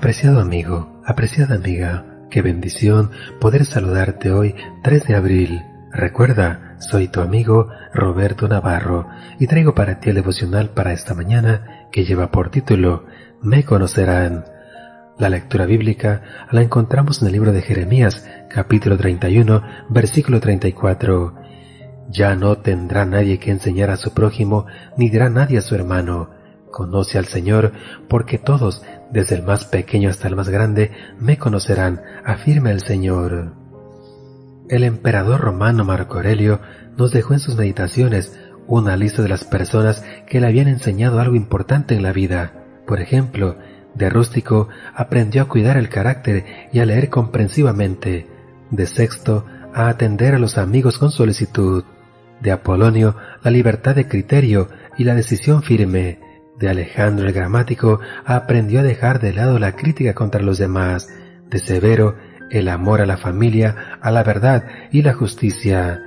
Apreciado amigo, apreciada amiga, qué bendición poder saludarte hoy 3 de abril. Recuerda, soy tu amigo Roberto Navarro y traigo para ti el devocional para esta mañana que lleva por título Me conocerán. La lectura bíblica la encontramos en el libro de Jeremías, capítulo 31, versículo 34. Ya no tendrá nadie que enseñar a su prójimo, ni dirá nadie a su hermano, Conoce al Señor, porque todos, desde el más pequeño hasta el más grande, me conocerán, afirma el Señor. El emperador romano Marco Aurelio nos dejó en sus meditaciones una lista de las personas que le habían enseñado algo importante en la vida. Por ejemplo, de rústico aprendió a cuidar el carácter y a leer comprensivamente. De sexto, a atender a los amigos con solicitud. De Apolonio, la libertad de criterio y la decisión firme de Alejandro el Gramático aprendió a dejar de lado la crítica contra los demás, de Severo el amor a la familia, a la verdad y la justicia.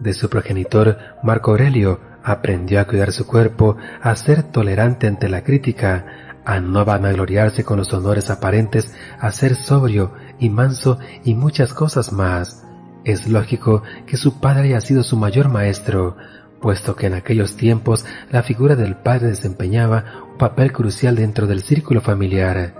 De su progenitor Marco Aurelio aprendió a cuidar su cuerpo, a ser tolerante ante la crítica, a no vanagloriarse con los honores aparentes, a ser sobrio y manso y muchas cosas más. Es lógico que su padre haya sido su mayor maestro, puesto que en aquellos tiempos la figura del padre desempeñaba un papel crucial dentro del círculo familiar.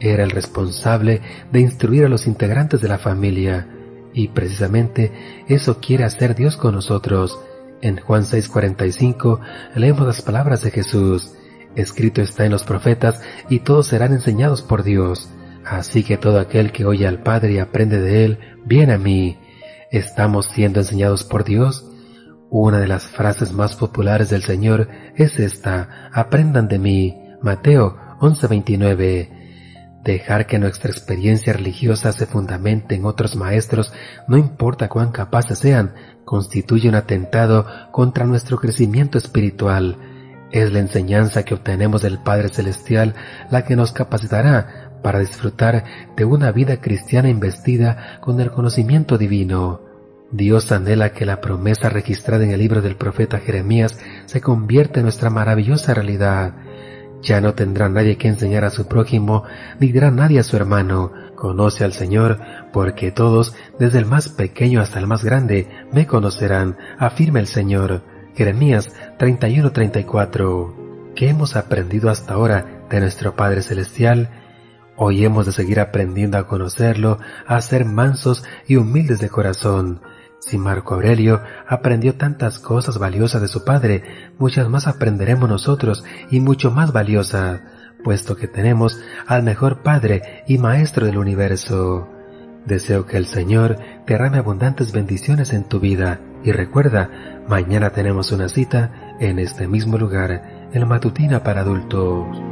Era el responsable de instruir a los integrantes de la familia, y precisamente eso quiere hacer Dios con nosotros. En Juan 6:45 leemos las palabras de Jesús. Escrito está en los profetas, y todos serán enseñados por Dios. Así que todo aquel que oye al Padre y aprende de Él, viene a mí. ¿Estamos siendo enseñados por Dios? Una de las frases más populares del Señor es esta, aprendan de mí, Mateo 11:29. Dejar que nuestra experiencia religiosa se fundamente en otros maestros, no importa cuán capaces sean, constituye un atentado contra nuestro crecimiento espiritual. Es la enseñanza que obtenemos del Padre Celestial la que nos capacitará para disfrutar de una vida cristiana investida con el conocimiento divino. Dios anhela que la promesa registrada en el libro del profeta Jeremías se convierta en nuestra maravillosa realidad. Ya no tendrá nadie que enseñar a su prójimo, ni dirá nadie a su hermano, conoce al Señor, porque todos, desde el más pequeño hasta el más grande, me conocerán, afirma el Señor. Jeremías 31-34. ¿Qué hemos aprendido hasta ahora de nuestro Padre Celestial? Hoy hemos de seguir aprendiendo a conocerlo, a ser mansos y humildes de corazón. Si Marco Aurelio aprendió tantas cosas valiosas de su padre, muchas más aprenderemos nosotros y mucho más valiosas, puesto que tenemos al mejor Padre y Maestro del universo. Deseo que el Señor derrame abundantes bendiciones en tu vida y recuerda, mañana tenemos una cita en este mismo lugar, en la matutina para adultos.